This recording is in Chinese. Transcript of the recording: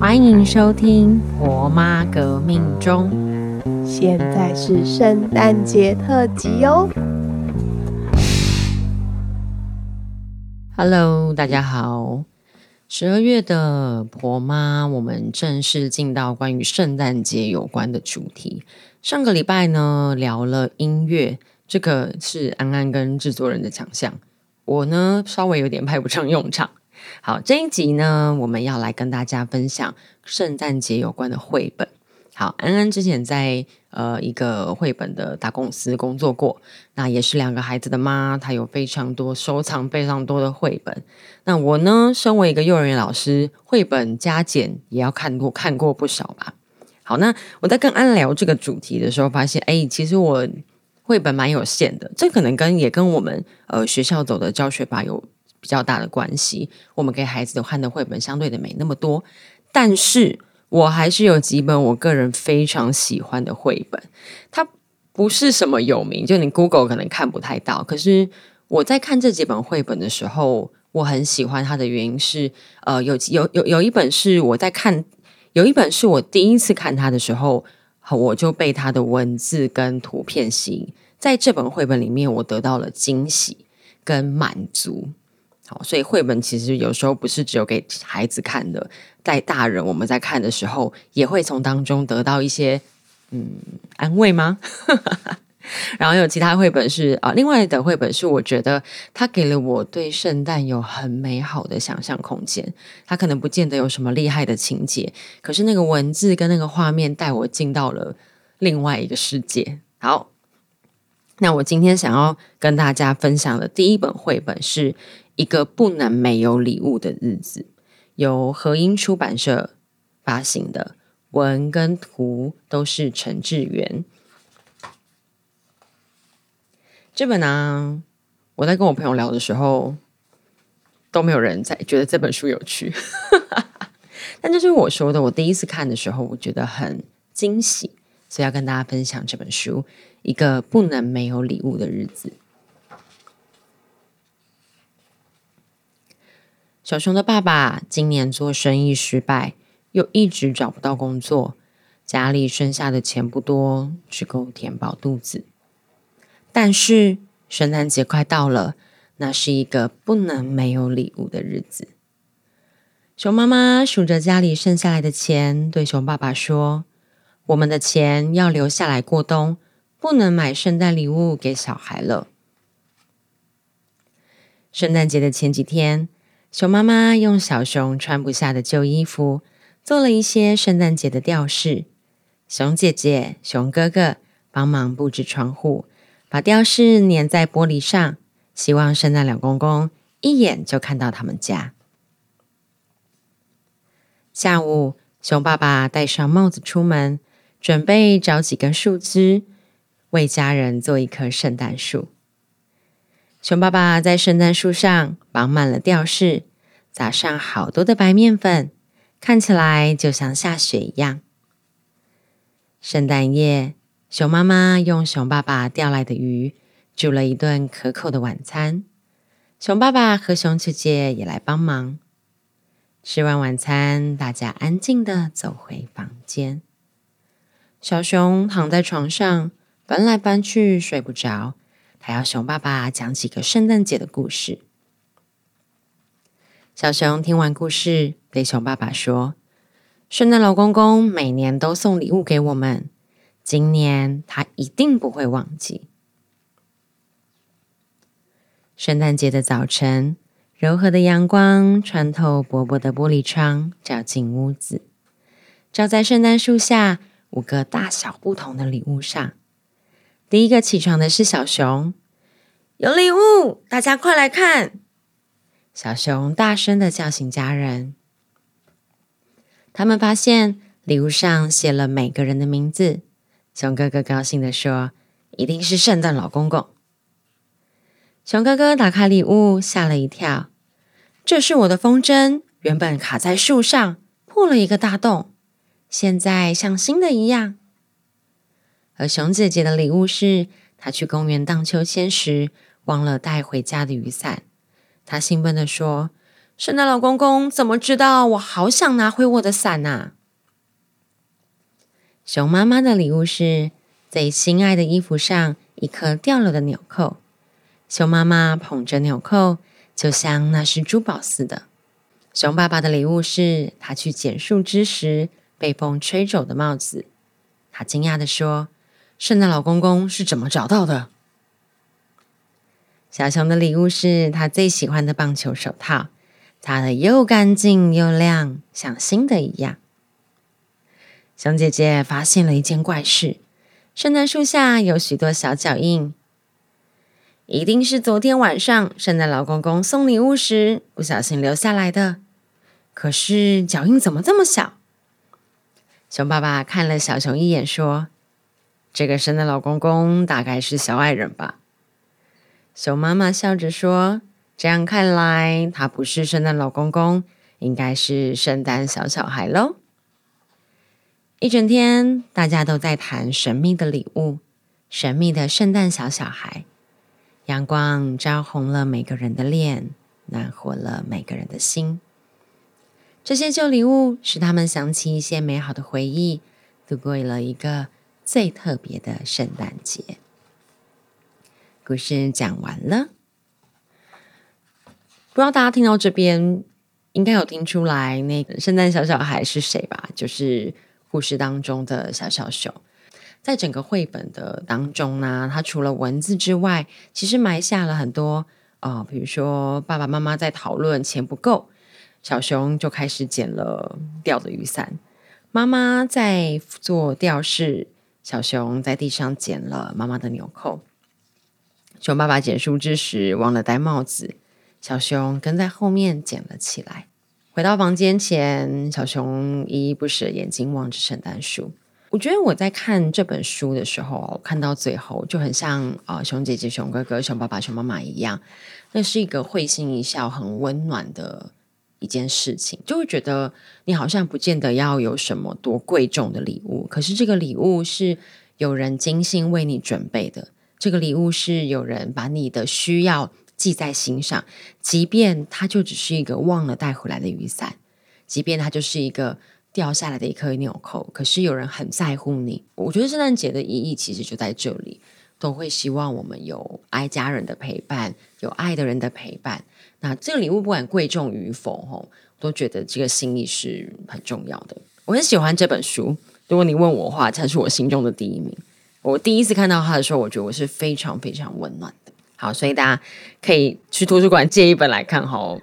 欢迎收听《婆妈革命中》。现在是圣诞节特辑哦。Hello，大家好。十二月的婆妈，我们正式进到关于圣诞节有关的主题。上个礼拜呢，聊了音乐，这个是安安跟制作人的强项，我呢稍微有点派不上用场。好，这一集呢，我们要来跟大家分享圣诞节有关的绘本。好，安安之前在呃一个绘本的大公司工作过，那也是两个孩子的妈，她有非常多收藏非常多的绘本。那我呢，身为一个幼儿园老师，绘本加减也要看过看过不少吧。好，那我在跟安聊这个主题的时候，发现哎，其实我绘本蛮有限的，这可能跟也跟我们呃学校走的教学法有比较大的关系。我们给孩子看的绘本相对的没那么多，但是我还是有几本我个人非常喜欢的绘本。它不是什么有名，就你 Google 可能看不太到。可是我在看这几本绘本的时候，我很喜欢它的原因是，呃，有有有有一本是我在看，有一本是我第一次看它的时候，我就被它的文字跟图片吸引。在这本绘本里面，我得到了惊喜跟满足。好，所以绘本其实有时候不是只有给孩子看的，在大人我们在看的时候，也会从当中得到一些嗯安慰吗？然后有其他绘本是啊，另外的绘本是我觉得它给了我对圣诞有很美好的想象空间。它可能不见得有什么厉害的情节，可是那个文字跟那个画面带我进到了另外一个世界。好，那我今天想要跟大家分享的第一本绘本是一个不能没有礼物的日子，由和音出版社发行的，文跟图都是陈志远。这本呢、我在跟我朋友聊的时候，都没有人在觉得这本书有趣。但这就是我说的，我第一次看的时候，我觉得很惊喜，所以要跟大家分享这本书《一个不能没有礼物的日子》。小熊的爸爸今年做生意失败，又一直找不到工作，家里剩下的钱不多，只够填饱肚子。但是圣诞节快到了，那是一个不能没有礼物的日子。熊妈妈数着家里剩下来的钱，对熊爸爸说：“我们的钱要留下来过冬，不能买圣诞礼物给小孩了。”圣诞节的前几天，熊妈妈用小熊穿不下的旧衣服，做了一些圣诞节的吊饰。熊姐姐、熊哥哥帮忙布置窗户。把吊饰粘在玻璃上，希望圣诞老公公一眼就看到他们家。下午，熊爸爸戴上帽子出门，准备找几根树枝，为家人做一棵圣诞树。熊爸爸在圣诞树上绑满了吊饰，撒上好多的白面粉，看起来就像下雪一样。圣诞夜。熊妈妈用熊爸爸钓来的鱼煮了一顿可口的晚餐，熊爸爸和熊姐姐也来帮忙。吃完晚餐，大家安静的走回房间。小熊躺在床上翻来翻去睡不着，他要熊爸爸讲几个圣诞节的故事。小熊听完故事，对熊爸爸说：“圣诞老公公每年都送礼物给我们。”今年他一定不会忘记。圣诞节的早晨，柔和的阳光穿透薄薄的玻璃窗，照进屋子，照在圣诞树下五个大小不同的礼物上。第一个起床的是小熊，有礼物，大家快来看！小熊大声的叫醒家人。他们发现礼物上写了每个人的名字。熊哥哥高兴的说：“一定是圣诞老公公。”熊哥哥打开礼物，吓了一跳。这是我的风筝，原本卡在树上，破了一个大洞，现在像新的一样。而熊姐姐的礼物是她去公园荡秋千时忘了带回家的雨伞。她兴奋地说：“圣诞老公公怎么知道我好想拿回我的伞呐？熊妈妈的礼物是最心爱的衣服上一颗掉了的纽扣。熊妈妈捧着纽扣，就像那是珠宝似的。熊爸爸的礼物是他去捡树枝时被风吹走的帽子。他惊讶的说：“圣诞老公公是怎么找到的？”小熊的礼物是他最喜欢的棒球手套，擦的又干净又亮，像新的一样。熊姐姐发现了一件怪事：圣诞树下有许多小脚印，一定是昨天晚上圣诞老公公送礼物时不小心留下来的。可是脚印怎么这么小？熊爸爸看了小熊一眼，说：“这个圣诞老公公大概是小矮人吧？”熊妈妈笑着说：“这样看来，他不是圣诞老公公，应该是圣诞小小孩喽。”一整天，大家都在谈神秘的礼物，神秘的圣诞小小孩。阳光照红了每个人的脸，暖和了每个人的心。这些旧礼物使他们想起一些美好的回忆，度过了一个最特别的圣诞节。故事讲完了，不知道大家听到这边，应该有听出来那个圣诞小小孩是谁吧？就是。故事当中的小小熊，在整个绘本的当中呢，它除了文字之外，其实埋下了很多啊，比如说爸爸妈妈在讨论钱不够，小熊就开始捡了掉的雨伞；妈妈在做吊饰，小熊在地上捡了妈妈的纽扣；熊爸爸捡树枝时忘了戴帽子，小熊跟在后面捡了起来。回到房间前，小熊依依不舍眼睛望着圣诞树。我觉得我在看这本书的时候，看到最后就很像啊，熊姐姐、熊哥哥、熊爸爸、熊妈妈一样，那是一个会心一笑、很温暖的一件事情。就会觉得你好像不见得要有什么多贵重的礼物，可是这个礼物是有人精心为你准备的，这个礼物是有人把你的需要。记在心上，即便它就只是一个忘了带回来的雨伞，即便它就是一个掉下来的一颗纽扣，可是有人很在乎你。我觉得圣诞节的意义其实就在这里，都会希望我们有爱家人的陪伴，有爱的人的陪伴。那这个礼物不管贵重与否，吼，都觉得这个心意是很重要的。我很喜欢这本书，如果你问我的话，它是我心中的第一名。我第一次看到它的时候，我觉得我是非常非常温暖的。好，所以大家可以去图书馆借一本来看哈。